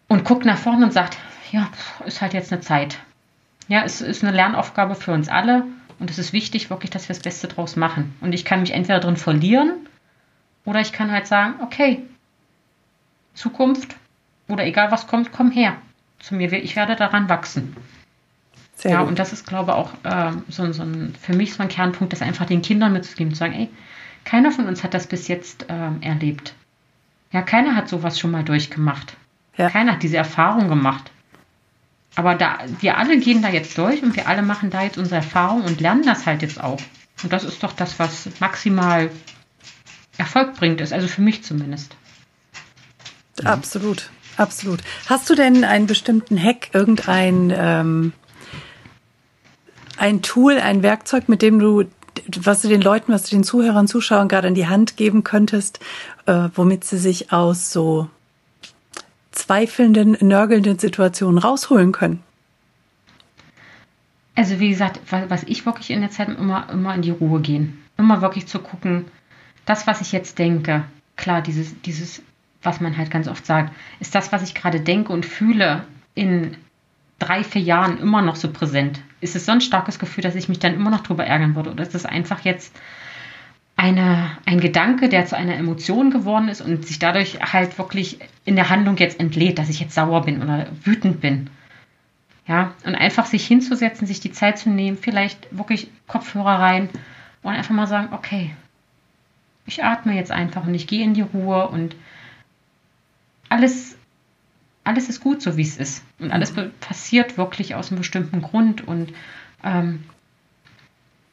und guckt nach vorne und sagt, ja, ist halt jetzt eine Zeit. Ja, es ist eine Lernaufgabe für uns alle und es ist wichtig, wirklich, dass wir das Beste draus machen. Und ich kann mich entweder drin verlieren oder ich kann halt sagen, okay, Zukunft oder egal was kommt, komm her zu mir. Ich werde daran wachsen. Sehr ja, gut. und das ist, glaube ich, auch äh, so, so, ein, für mich so ein Kernpunkt, das einfach den Kindern mitzugeben, zu sagen, ey, keiner von uns hat das bis jetzt äh, erlebt. Ja, keiner hat sowas schon mal durchgemacht. Ja. Keiner hat diese Erfahrung gemacht. Aber da, wir alle gehen da jetzt durch und wir alle machen da jetzt unsere Erfahrung und lernen das halt jetzt auch. Und das ist doch das, was maximal Erfolg bringt, ist, also für mich zumindest. Absolut, absolut. Hast du denn einen bestimmten Hack, irgendein ähm, ein Tool, ein Werkzeug, mit dem du, was du den Leuten, was du den Zuhörern, Zuschauern gerade in die Hand geben könntest, äh, womit sie sich aus so zweifelnden, nörgelnden Situationen rausholen können? Also wie gesagt, was ich wirklich in der Zeit immer, immer in die Ruhe gehen. Immer wirklich zu gucken, das, was ich jetzt denke, klar, dieses, dieses, was man halt ganz oft sagt, ist das, was ich gerade denke und fühle, in drei, vier Jahren immer noch so präsent? Ist es so ein starkes Gefühl, dass ich mich dann immer noch drüber ärgern würde? Oder ist es einfach jetzt eine, ein Gedanke, der zu einer Emotion geworden ist und sich dadurch halt wirklich in der Handlung jetzt entlädt, dass ich jetzt sauer bin oder wütend bin. Ja, und einfach sich hinzusetzen, sich die Zeit zu nehmen, vielleicht wirklich Kopfhörer rein und einfach mal sagen, okay, ich atme jetzt einfach und ich gehe in die Ruhe und alles, alles ist gut, so wie es ist. Und alles passiert wirklich aus einem bestimmten Grund und ähm,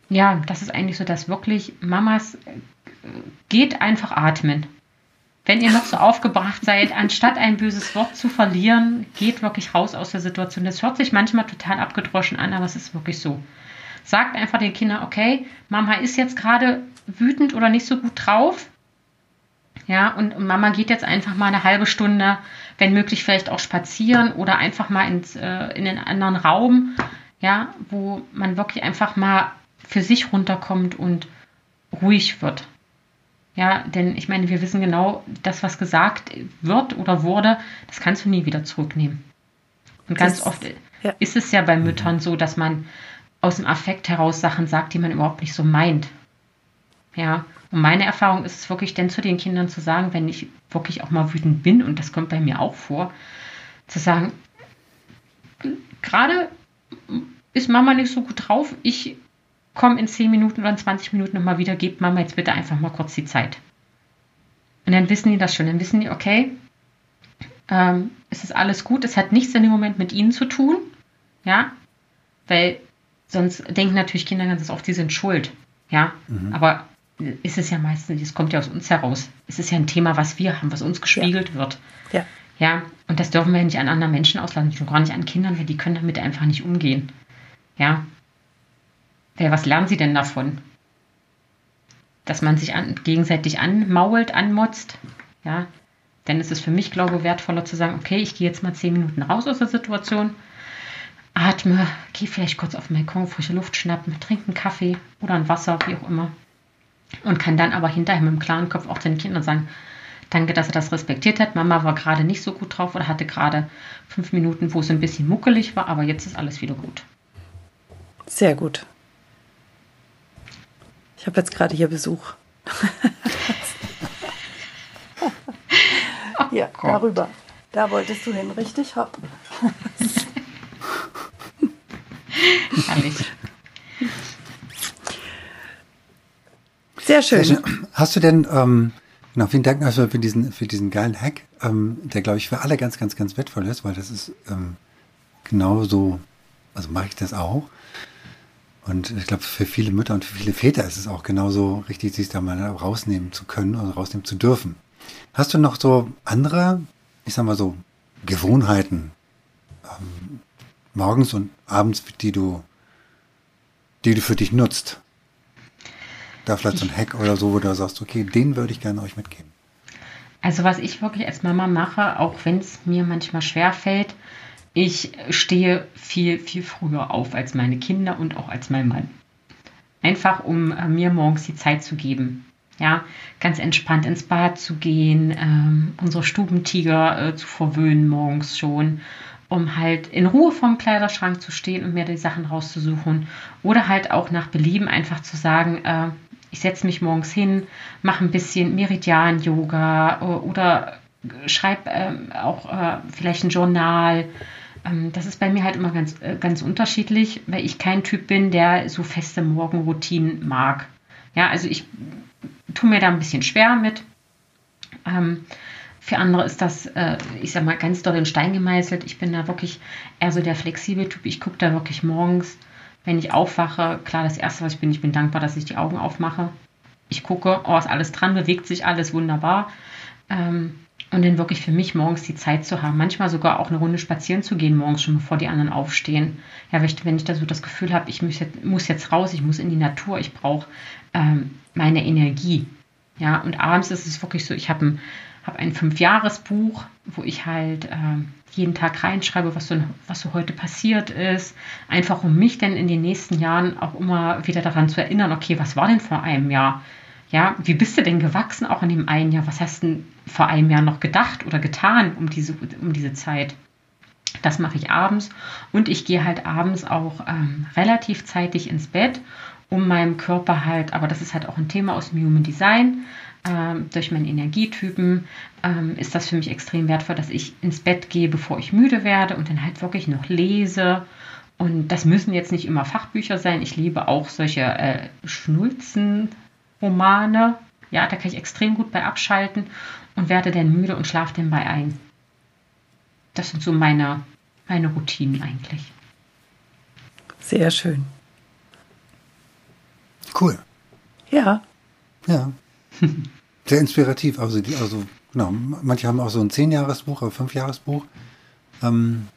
ja, das ist eigentlich so, dass wirklich Mamas äh, geht einfach atmen. Wenn ihr noch so aufgebracht seid, anstatt ein böses Wort zu verlieren, geht wirklich raus aus der Situation. Das hört sich manchmal total abgedroschen an, aber es ist wirklich so. Sagt einfach den Kindern, okay, Mama ist jetzt gerade wütend oder nicht so gut drauf. Ja, und Mama geht jetzt einfach mal eine halbe Stunde, wenn möglich vielleicht auch spazieren oder einfach mal ins, äh, in den anderen Raum, ja, wo man wirklich einfach mal für sich runterkommt und ruhig wird. Ja, denn ich meine, wir wissen genau, das, was gesagt wird oder wurde, das kannst du nie wieder zurücknehmen. Und ganz das, oft ja. ist es ja bei Müttern so, dass man aus dem Affekt heraus Sachen sagt, die man überhaupt nicht so meint. Ja, und meine Erfahrung ist es wirklich, denn zu den Kindern zu sagen, wenn ich wirklich auch mal wütend bin, und das kommt bei mir auch vor, zu sagen, gerade ist Mama nicht so gut drauf, ich komm in 10 Minuten oder in 20 Minuten nochmal wieder, gebt Mama jetzt bitte einfach mal kurz die Zeit. Und dann wissen die das schon. Dann wissen die, okay, ähm, es ist alles gut, es hat nichts in dem Moment mit ihnen zu tun. Ja, weil sonst denken natürlich Kinder ganz oft, sie sind schuld. Ja, mhm. aber ist es ja meistens, es kommt ja aus uns heraus. Es ist ja ein Thema, was wir haben, was uns gespiegelt ja. wird. Ja. Ja, und das dürfen wir nicht an anderen Menschen auslassen, schon gar nicht an Kindern, weil die können damit einfach nicht umgehen. Ja, was lernen sie denn davon? Dass man sich an, gegenseitig anmault, anmotzt. Ja, denn es ist für mich, glaube ich, wertvoller zu sagen, okay, ich gehe jetzt mal zehn Minuten raus aus der Situation, atme, gehe vielleicht kurz auf den Balkon, frische Luft schnappen, trinke einen Kaffee oder ein Wasser, wie auch immer. und kann dann aber hinterher mit dem klaren Kopf auch den Kindern sagen, danke, dass er das respektiert hat. Mama war gerade nicht so gut drauf oder hatte gerade fünf Minuten, wo es ein bisschen muckelig war, aber jetzt ist alles wieder gut. Sehr gut. Ich habe jetzt gerade hier Besuch. ja, oh darüber. Da wolltest du hin, richtig? Hopp. Herrlich. Sehr schön. Sehr schön. Hast du denn, ähm, genau, vielen Dank also für diesen, für diesen geilen Hack, ähm, der, glaube ich, für alle ganz, ganz, ganz wertvoll ist, weil das ist ähm, genauso, also mache ich das auch. Und ich glaube, für viele Mütter und für viele Väter ist es auch genauso richtig, sich da mal rausnehmen zu können oder rausnehmen zu dürfen. Hast du noch so andere, ich sag mal so, Gewohnheiten, ähm, morgens und abends, die du, die du für dich nutzt? Da vielleicht so ein Hack oder so, wo du sagst, okay, den würde ich gerne euch mitgeben. Also was ich wirklich als Mama mache, auch wenn es mir manchmal schwer fällt, ich stehe viel, viel früher auf als meine Kinder und auch als mein Mann. Einfach um äh, mir morgens die Zeit zu geben. Ja, ganz entspannt ins Bad zu gehen, ähm, unsere Stubentiger äh, zu verwöhnen morgens schon, um halt in Ruhe vorm Kleiderschrank zu stehen und mir die Sachen rauszusuchen. Oder halt auch nach Belieben einfach zu sagen, äh, ich setze mich morgens hin, mache ein bisschen Meridian-Yoga äh, oder schreibe ähm, auch äh, vielleicht ein Journal. Ähm, das ist bei mir halt immer ganz, äh, ganz unterschiedlich, weil ich kein Typ bin, der so feste Morgenroutinen mag. Ja, also ich tue mir da ein bisschen schwer mit. Ähm, für andere ist das, äh, ich sag mal, ganz doll in Stein gemeißelt. Ich bin da wirklich eher so der flexible Typ. Ich gucke da wirklich morgens wenn ich aufwache, klar, das Erste, was ich bin, ich bin dankbar, dass ich die Augen aufmache. Ich gucke, oh, ist alles dran, bewegt sich alles wunderbar. Ähm, und dann wirklich für mich morgens die Zeit zu haben, manchmal sogar auch eine Runde spazieren zu gehen, morgens schon bevor die anderen aufstehen. Ja, wenn ich, da so das Gefühl habe, ich muss jetzt, muss jetzt raus, ich muss in die Natur, ich brauche ähm, meine Energie. Ja, und abends ist es wirklich so, ich habe ein, hab ein Fünfjahresbuch, wo ich halt ähm, jeden Tag reinschreibe, was so, was so heute passiert ist. Einfach um mich dann in den nächsten Jahren auch immer wieder daran zu erinnern, okay, was war denn vor einem Jahr? Ja, wie bist du denn gewachsen auch in dem einen Jahr? Was hast du vor einem Jahr noch gedacht oder getan um diese, um diese Zeit? Das mache ich abends und ich gehe halt abends auch ähm, relativ zeitig ins Bett, um meinem Körper halt, aber das ist halt auch ein Thema aus dem Human Design, ähm, durch meinen Energietypen ähm, ist das für mich extrem wertvoll, dass ich ins Bett gehe, bevor ich müde werde und dann halt wirklich noch lese. Und das müssen jetzt nicht immer Fachbücher sein. Ich liebe auch solche äh, Schnulzenromane. Ja, da kann ich extrem gut bei abschalten und werde dann müde und schlafe dann bei ein. Das sind so meine, meine Routinen eigentlich. Sehr schön. Cool. Ja. Ja. Sehr inspirativ. Also, die, also genau, manche haben auch so ein Zehn-Jahres-Buch oder Fünf-Jahres-Buch. Ähm,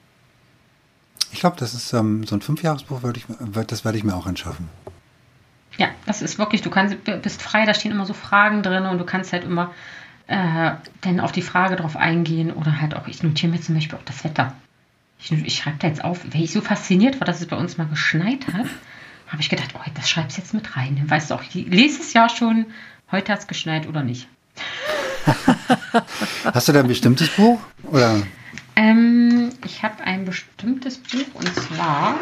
ich glaube, das ist ähm, so ein Fünf-Jahres-Buch, ich, das werde ich mir auch anschaffen. Ja, das ist wirklich, du kannst, bist frei, da stehen immer so Fragen drin und du kannst halt immer äh, dann auf die Frage drauf eingehen oder halt auch, ich notiere mir zum Beispiel auch das Wetter. Ich, ich schreibe da jetzt auf, weil ich so fasziniert war, dass es bei uns mal geschneit hat, habe ich gedacht, oh, das schreibst du jetzt mit rein. Dann weißt du auch, ich lese es ja schon heute hat es geschneit oder nicht. Hast du da ein bestimmtes Buch? Oder? Ähm, ich habe ein bestimmtes Buch und zwar,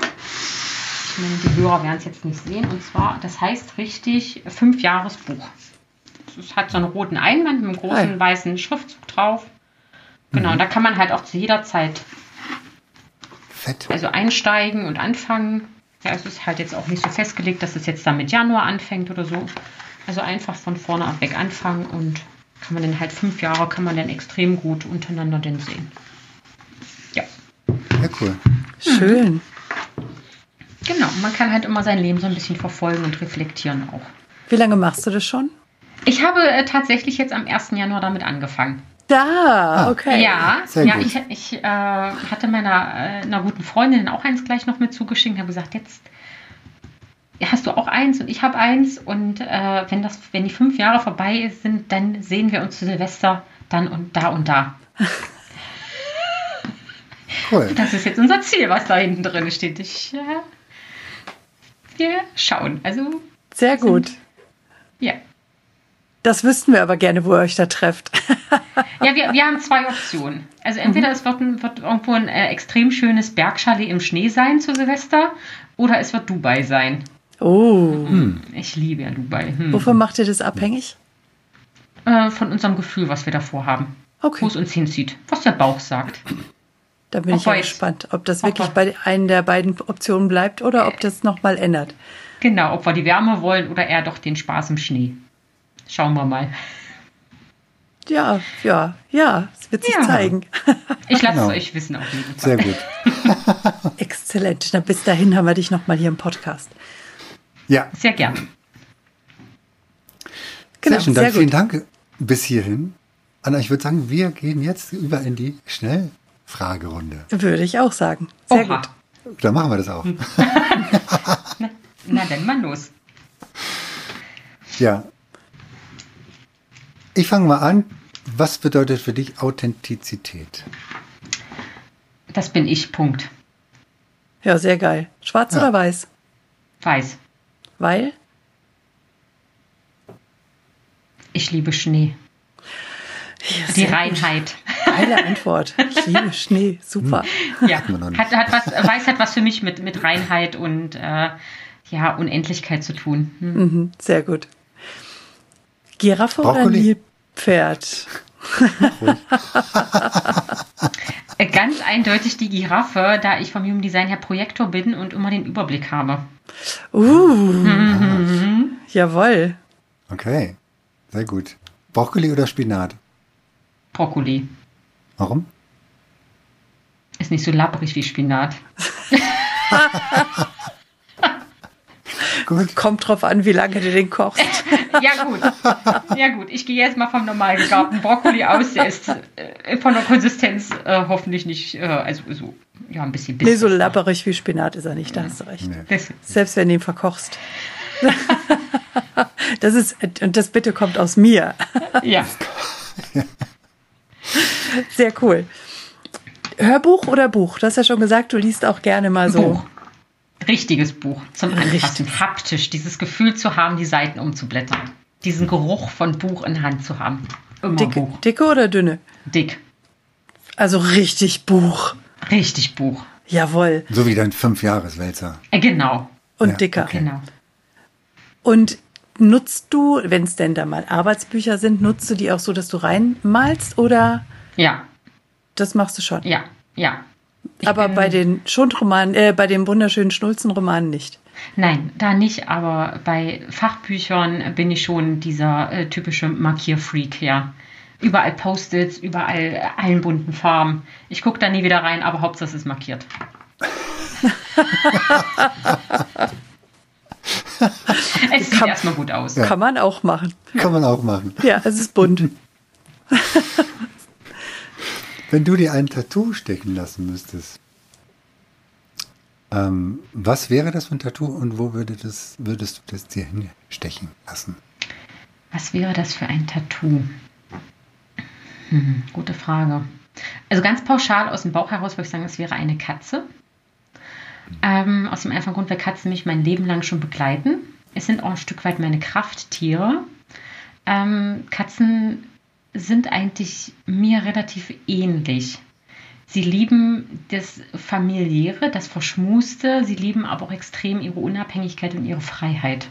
die Hörer werden es jetzt nicht sehen, und zwar, das heißt richtig Fünfjahresbuch. Es hat so einen roten Einband mit einem großen Hi. weißen Schriftzug drauf. Genau, mhm. da kann man halt auch zu jeder Zeit Fett. also einsteigen und anfangen. Ja, es ist halt jetzt auch nicht so festgelegt, dass es jetzt dann mit Januar anfängt oder so. Also einfach von vorne ab weg anfangen und kann man dann halt fünf Jahre, kann man dann extrem gut untereinander denn sehen. Ja. Ja, cool. Schön. Genau, man kann halt immer sein Leben so ein bisschen verfolgen und reflektieren auch. Wie lange machst du das schon? Ich habe äh, tatsächlich jetzt am 1. Januar damit angefangen. Da, ah, okay. Ja, ja ich, ich äh, hatte meiner äh, einer guten Freundin auch eins gleich noch mit zugeschickt und habe gesagt, jetzt hast du auch eins und ich habe eins. Und äh, wenn, das, wenn die fünf Jahre vorbei sind, dann sehen wir uns zu Silvester dann und da und da. Cool. Das ist jetzt unser Ziel, was da hinten drin steht. Ich, äh, wir schauen. Also sehr gut. ja. Das wüssten wir aber gerne, wo ihr euch da trefft. ja, wir, wir haben zwei Optionen. Also entweder mhm. es wird, ein, wird irgendwo ein äh, extrem schönes Bergchalet im Schnee sein zu Silvester oder es wird Dubai sein. Oh. Hm. Ich liebe ja Dubai. Hm. Wovon macht ihr das abhängig? Äh, von unserem Gefühl, was wir davor haben. Okay. Wo es uns hinzieht, was der Bauch sagt. Da bin ob ich ja gespannt, ob das wirklich bei einer der beiden Optionen bleibt oder ob das nochmal ändert. Genau, ob wir die Wärme wollen oder eher doch den Spaß im Schnee. Schauen wir mal. Ja, ja, ja, es wird sich ja. zeigen. Ich lasse genau. es euch wissen auf jeden Fall. Sehr gut. Exzellent. Na, bis dahin haben wir dich nochmal hier im Podcast. Ja. Sehr gern. Genau, sehr schön. Dann vielen Dank bis hierhin. Anna, ich würde sagen, wir gehen jetzt über in die Schnellfragerunde. Würde ich auch sagen. Sehr Oha. gut. Dann machen wir das auch. na, na, dann mal los. Ja. Ich fange mal an. Was bedeutet für dich Authentizität? Das bin ich, Punkt. Ja, sehr geil. Schwarz ja. oder weiß? Weiß. Weil? Ich liebe Schnee. Ja, die Reinheit. Geile Antwort. Ich liebe Schnee. Super. Ja, hat, hat was, Weiß hat was für mich mit, mit Reinheit und äh, ja, Unendlichkeit zu tun. Hm. Mhm, sehr gut. Giraffe Brokkoli. oder Nilpferd? Ganz eindeutig die Giraffe, da ich vom Human Design her Projektor bin und immer den Überblick habe. Uh, mhm. jawohl. Okay, sehr gut. Brokkoli oder Spinat? Brokkoli. Warum? Ist nicht so labbrig wie Spinat. gut. Kommt drauf an, wie lange du den kochst. ja, gut. Ja, gut. Ich gehe jetzt mal vom normal gegabten Brokkoli aus. Der ist äh, von der Konsistenz äh, hoffentlich nicht, äh, also so, ja, ein bisschen. Nee, so labberig wie Spinat ist er nicht, da hast du recht. Nee. Selbst wenn du ihn verkochst. das ist, und das bitte kommt aus mir. ja. Sehr cool. Hörbuch oder Buch? Du hast ja schon gesagt, du liest auch gerne mal so. Buch. Richtiges Buch zum Anfassen, Richtig. haptisch, dieses Gefühl zu haben, die Seiten umzublättern. Diesen Geruch von Buch in Hand zu haben. Immer dicke, Buch. Dicke oder dünne? Dick. Also richtig Buch. Richtig Buch. Jawohl. So wie dein Fünfjahreswälzer. Äh, genau. Und ja, dicker. Okay. Genau. Und nutzt du, wenn es denn da mal Arbeitsbücher sind, nutzt du die auch so, dass du reinmalst oder? Ja. Das machst du schon? Ja, ja. Ich aber bei den Schundromanen, äh, bei den wunderschönen Schnulzenromanen nicht. Nein, da nicht, aber bei Fachbüchern bin ich schon dieser äh, typische Markierfreak, ja. Überall Post-its, überall allen bunten Farben. Ich gucke da nie wieder rein, aber Hauptsache es ist markiert. es sieht erstmal gut aus. Ja. Kann man auch machen. Kann man auch machen. Ja, es ist bunt. Wenn du dir ein Tattoo stechen lassen müsstest, ähm, was wäre das für ein Tattoo und wo würde das, würdest du das dir hinstechen lassen? Was wäre das für ein Tattoo? Hm, gute Frage. Also ganz pauschal aus dem Bauch heraus würde ich sagen, es wäre eine Katze. Ähm, aus dem einfachen Grund, weil Katzen mich mein Leben lang schon begleiten. Es sind auch ein Stück weit meine Krafttiere. Ähm, Katzen sind eigentlich mir relativ ähnlich. Sie lieben das Familiäre, das Verschmuste, sie lieben aber auch extrem ihre Unabhängigkeit und ihre Freiheit.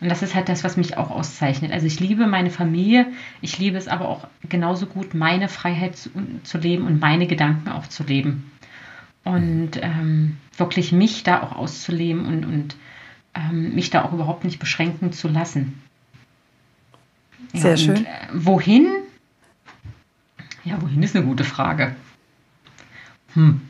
Und das ist halt das, was mich auch auszeichnet. Also ich liebe meine Familie, ich liebe es aber auch genauso gut, meine Freiheit zu, zu leben und meine Gedanken auch zu leben. Und ähm, wirklich mich da auch auszuleben und, und ähm, mich da auch überhaupt nicht beschränken zu lassen. Sehr ja, schön. Und, äh, wohin? Ja, wohin ist eine gute Frage. Hm,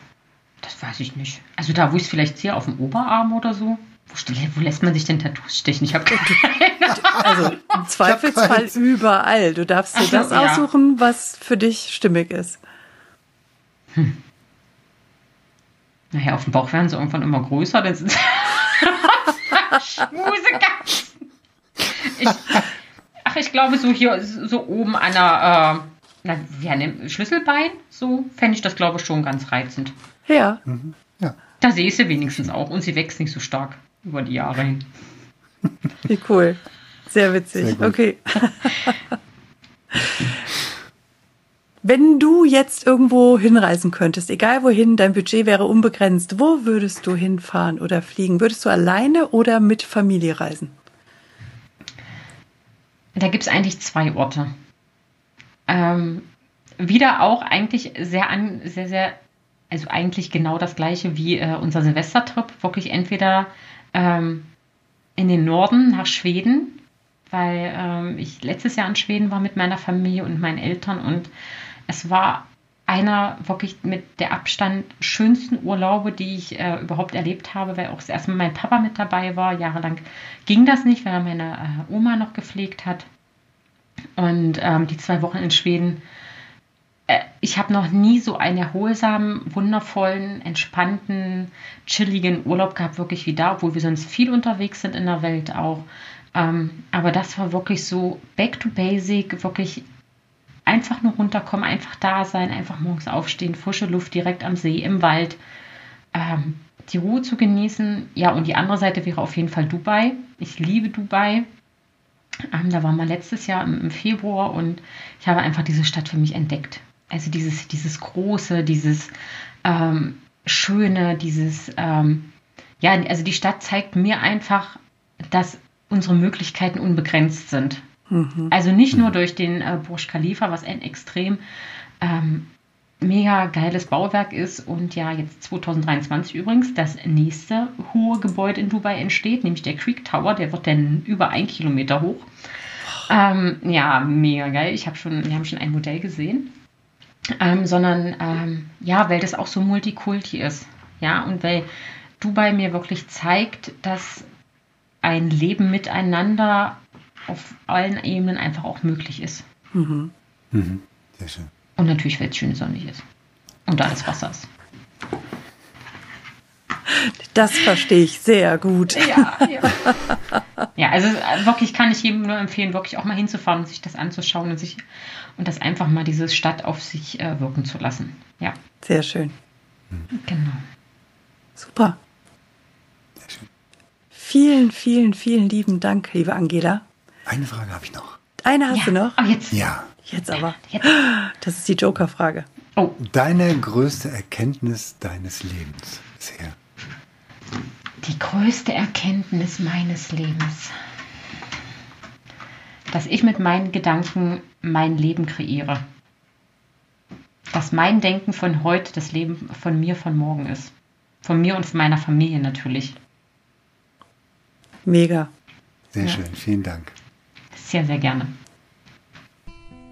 das weiß ich nicht. Also da, wo ich es vielleicht sehe, auf dem Oberarm oder so. Wo, wo, lässt man sich denn Tattoos stechen? Ich habe Also im Zweifelsfall überall. Du darfst dir Ach, das ja. aussuchen, was für dich stimmig ist. Hm. Naja, auf dem Bauch werden sie irgendwann immer größer, dann sind Schmusekatzen. Ich, ach, ich glaube, so hier, so oben an der, äh, na, wie an dem Schlüsselbein, so fände ich das, glaube ich, schon ganz reizend. Ja. Mhm. ja. Da sehe ich sie wenigstens auch und sie wächst nicht so stark über die Jahre hin. Wie cool. Sehr witzig. Sehr okay. Wenn du jetzt irgendwo hinreisen könntest, egal wohin, dein Budget wäre unbegrenzt, wo würdest du hinfahren oder fliegen? Würdest du alleine oder mit Familie reisen? Da gibt es eigentlich zwei Orte. Ähm, wieder auch eigentlich sehr, an, sehr, sehr, also eigentlich genau das gleiche wie äh, unser Silvestertrip. Wirklich entweder ähm, in den Norden nach Schweden, weil ähm, ich letztes Jahr in Schweden war mit meiner Familie und meinen Eltern und es war einer wirklich mit der Abstand schönsten Urlaube, die ich äh, überhaupt erlebt habe, weil auch das erste Mal mein Papa mit dabei war. Jahrelang ging das nicht, weil er meine äh, Oma noch gepflegt hat. Und ähm, die zwei Wochen in Schweden, äh, ich habe noch nie so einen erholsamen, wundervollen, entspannten, chilligen Urlaub gehabt, wirklich wie da, obwohl wir sonst viel unterwegs sind in der Welt auch. Ähm, aber das war wirklich so back to basic, wirklich einfach nur runterkommen, einfach da sein, einfach morgens aufstehen, frische Luft direkt am See, im Wald, ähm, die Ruhe zu genießen. Ja, und die andere Seite wäre auf jeden Fall Dubai. Ich liebe Dubai. Ähm, da waren wir letztes Jahr im, im, Februar und ich habe einfach diese Stadt für mich entdeckt. Also dieses, dieses Große, dieses ähm, Schöne, dieses, ähm, ja, also die Stadt zeigt mir einfach, dass unsere Möglichkeiten unbegrenzt sind. Mhm. Also nicht nur durch den äh, Burj Khalifa, was ein extrem ähm, mega geiles Bauwerk ist und ja jetzt 2023 übrigens das nächste hohe Gebäude in Dubai entsteht, nämlich der Creek Tower, der wird dann über ein Kilometer hoch. Ähm, ja, mega geil. Ich habe schon, wir haben schon ein Modell gesehen. Ähm, sondern ähm, ja, weil das auch so Multikulti ist. Ja, und weil Dubai mir wirklich zeigt, dass ein Leben miteinander auf allen Ebenen einfach auch möglich ist. Mhm. Mhm. Sehr schön. Und natürlich, weil es schön sonnig ist. Und da das Wasser ist. Das verstehe ich sehr gut. Ja, ja. ja, also äh, wirklich kann ich jedem nur empfehlen, wirklich auch mal hinzufahren und sich das anzuschauen und sich und das einfach mal diese Stadt auf sich äh, wirken zu lassen. Ja. Sehr schön. Genau. Super. Sehr schön. Vielen, vielen, vielen lieben Dank, liebe Angela. Eine Frage habe ich noch. Eine hast ja. du noch? Oh, jetzt. Ja. Jetzt aber. Jetzt. Das ist die Joker-Frage. Oh. Deine größte Erkenntnis deines Lebens bisher? Die größte Erkenntnis meines Lebens. Dass ich mit meinen Gedanken mein Leben kreiere. Dass mein Denken von heute das Leben von mir von morgen ist. Von mir und von meiner Familie natürlich. Mega. Sehr ja. schön, vielen Dank. Sehr, sehr gerne.